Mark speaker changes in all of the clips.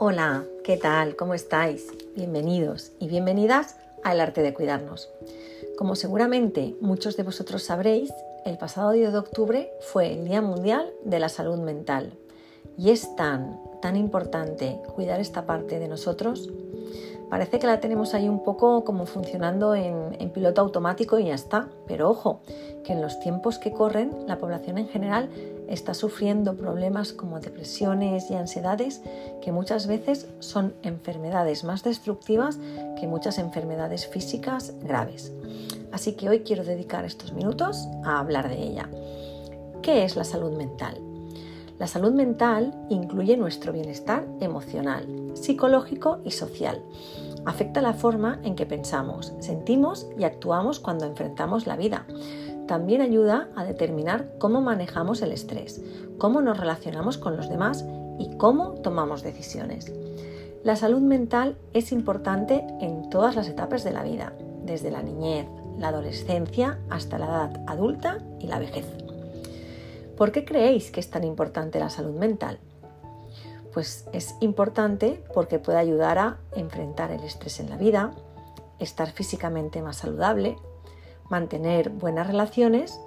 Speaker 1: Hola, ¿qué tal? ¿Cómo estáis? Bienvenidos y bienvenidas al arte de cuidarnos. Como seguramente muchos de vosotros sabréis, el pasado día de octubre fue el Día Mundial de la Salud Mental y es tan, tan importante cuidar esta parte de nosotros Parece que la tenemos ahí un poco como funcionando en, piloto automático y ya está. Pero ojo, que en los tiempos que corren la población en general está sufriendo problemas como depresiones y ansiedades que muchas veces son enfermedades más destructivas que muchas enfermedades físicas graves. Así que hoy quiero dedicar estos minutos a hablar de ella. ¿Qué es la salud mental? La salud mental incluye nuestro bienestar emocional, psicológico y social. Afecta la forma en que pensamos, sentimos y actuamos cuando enfrentamos la vida. También ayuda a determinar cómo manejamos el estrés, cómo nos relacionamos con los demás y cómo tomamos decisiones. La salud mental es importante en todas las etapas de la vida, desde la niñez, la adolescencia hasta la edad adulta y la vejez. ¿Por qué creéis que es tan importante la salud mental? Pues es importante porque puede ayudar a enfrentar el estrés en la vida, estar físicamente más saludable, mantener buenas relaciones,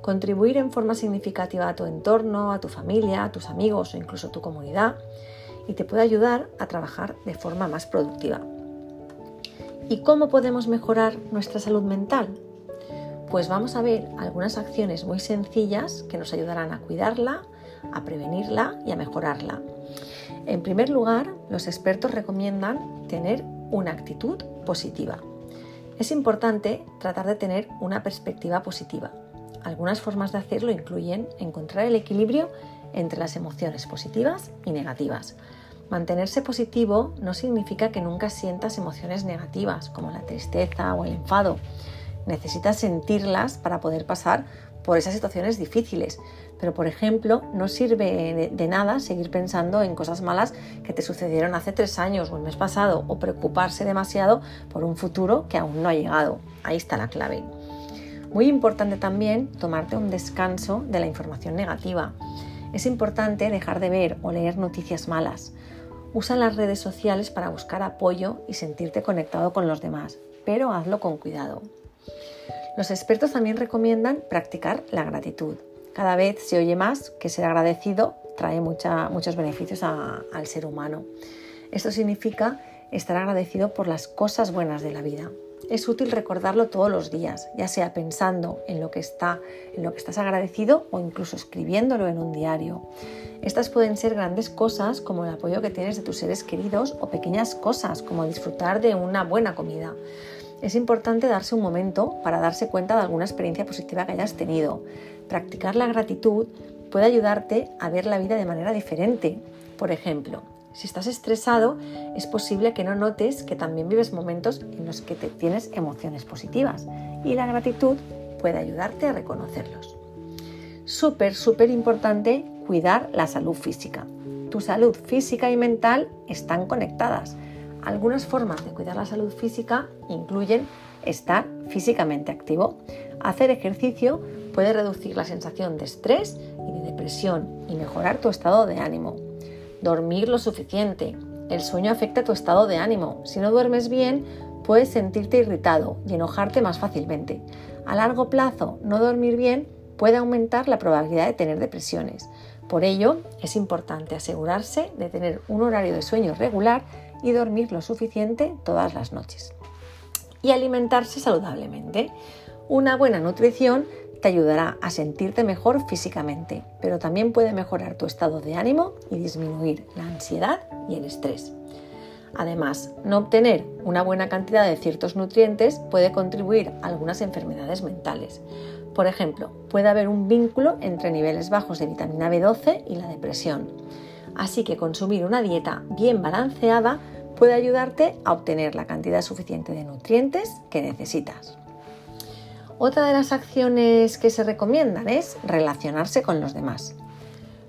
Speaker 1: contribuir en forma significativa a tu entorno, a tu familia, a tus amigos o incluso a tu comunidad y te puede ayudar a trabajar de forma más productiva. ¿Y cómo podemos mejorar nuestra salud mental? Pues vamos a ver algunas acciones muy sencillas que nos ayudarán a cuidarla, a prevenirla y a mejorarla. En primer lugar, los expertos recomiendan tener una actitud positiva. Es importante tratar de tener una perspectiva positiva. Algunas formas de hacerlo incluyen encontrar el equilibrio entre las emociones positivas y negativas. Mantenerse positivo no significa que nunca sientas emociones negativas como la tristeza o el enfado necesitas sentirlas para poder pasar por esas situaciones difíciles. Pero, por ejemplo, no sirve de nada seguir pensando en cosas malas que te sucedieron hace tres años o el mes pasado o preocuparse demasiado por un futuro que aún no ha llegado. Ahí está la clave. Muy importante también tomarte un descanso de la información negativa. Es importante dejar de ver o leer noticias malas. Usa las redes sociales para buscar apoyo y sentirte conectado con los demás, pero hazlo con cuidado. Los expertos también recomiendan practicar la gratitud. Cada vez se oye más que ser agradecido trae muchos beneficios al ser humano. Esto significa estar agradecido por las cosas buenas de la vida. Es útil recordarlo todos los días, ya sea pensando en lo que está, en lo que estás agradecido o incluso escribiéndolo en un diario. Estas pueden ser grandes cosas como el apoyo que tienes de tus seres queridos o pequeñas cosas como disfrutar de una buena comida es importante darse un momento para darse cuenta de alguna experiencia positiva que hayas tenido. Practicar la gratitud puede ayudarte a ver la vida de manera diferente. Por ejemplo, si estás estresado, es posible que no notes que también vives momentos en los que tienes emociones positivas y la gratitud puede ayudarte a reconocerlos. Súper, súper importante cuidar la salud física. Tu salud física y mental están conectadas. Algunas formas de cuidar la salud física incluyen estar físicamente activo. Hacer ejercicio puede reducir la sensación de estrés y de depresión y mejorar tu estado de ánimo. Dormir lo suficiente. El sueño afecta tu estado de ánimo. Si no duermes bien, puedes sentirte irritado y enojarte más fácilmente. A largo plazo, no dormir bien puede aumentar la probabilidad de tener depresiones. Por ello, es importante asegurarse de tener un horario de sueño regular y dormir lo suficiente todas las noches. Y alimentarse saludablemente. Una buena nutrición te ayudará a sentirte mejor físicamente, pero también puede mejorar tu estado de ánimo y disminuir la ansiedad y el estrés. Además, no obtener una buena cantidad de ciertos nutrientes puede contribuir a algunas enfermedades mentales. Por ejemplo, puede haber un vínculo entre niveles bajos de vitamina B12 y la depresión. Así que consumir una dieta bien balanceada puede ayudarte a obtener la cantidad suficiente de nutrientes que necesitas. Otra de las acciones que se recomiendan es relacionarse con los demás.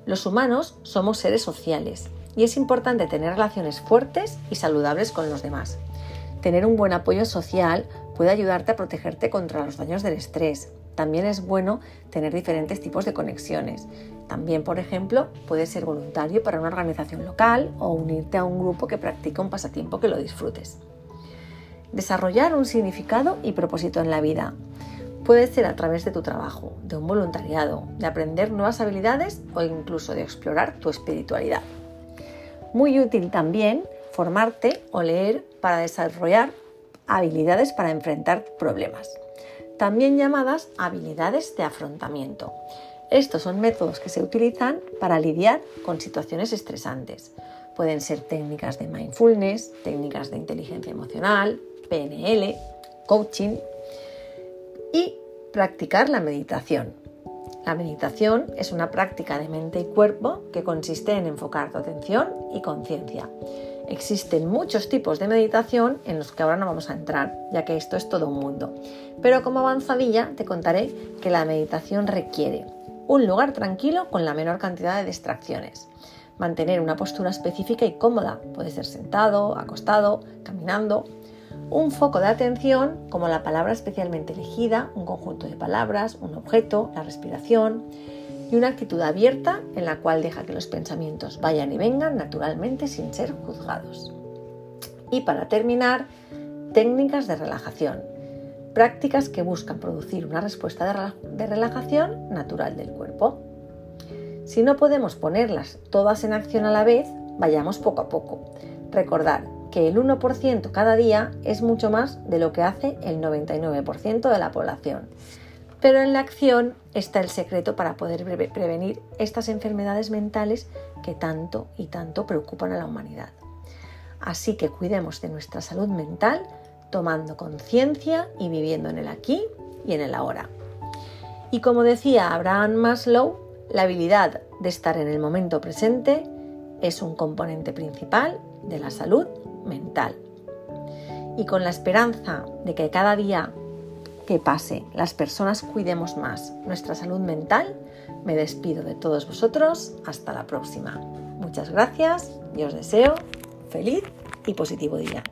Speaker 1: Los humanos somos seres sociales y es importante tener relaciones fuertes y saludables con los demás. Tener un buen apoyo social puede ayudarte a protegerte contra los daños del estrés también es bueno tener diferentes tipos de conexiones. También, por ejemplo, puedes ser voluntario para una organización local o unirte a un grupo que practica un pasatiempo que lo disfrutes. Desarrollar un significado y propósito en la vida. Puede ser a través de tu trabajo, de un voluntariado, de aprender nuevas habilidades o incluso de explorar tu espiritualidad. Muy útil también formarte o leer para desarrollar habilidades para enfrentar problemas, también llamadas habilidades de afrontamiento. Estos son métodos que se utilizan para lidiar con situaciones estresantes. Pueden ser técnicas de mindfulness, técnicas de inteligencia emocional, PNL, coaching, y practicar la meditación. La meditación es una práctica de mente y cuerpo que consiste en enfocar tu atención y conciencia. Existen muchos tipos de meditación en los que ahora no vamos a entrar, ya que esto es todo un mundo. Pero como avanzadilla te contaré que la meditación requiere un lugar tranquilo con la menor cantidad de distracciones, mantener una postura específica y cómoda, puede ser sentado, acostado, caminando, un foco de atención como la palabra especialmente elegida, un conjunto de palabras, un objeto, la respiración y una actitud abierta en la cual deja que los pensamientos vayan y vengan naturalmente sin ser juzgados. Y para terminar, técnicas de relajación, prácticas que buscan producir una respuesta de relajación natural del cuerpo. Si no podemos ponerlas todas en acción a la vez, vayamos poco a poco. Recordar que el 1% cada día es mucho más de lo que hace el 99% de la población. Pero en la acción está el secreto para poder prevenir estas enfermedades mentales que tanto y tanto preocupan a la humanidad. Así que cuidemos de nuestra salud mental tomando conciencia y viviendo en el aquí y en el ahora. Y como decía Abraham Maslow, la habilidad de estar en el momento presente es un componente principal de la salud mental. Y con la esperanza de que cada día que pase las personas cuidemos más nuestra salud mental, me despido de todos vosotros. Hasta la próxima. Muchas gracias y os deseo feliz y positivo día.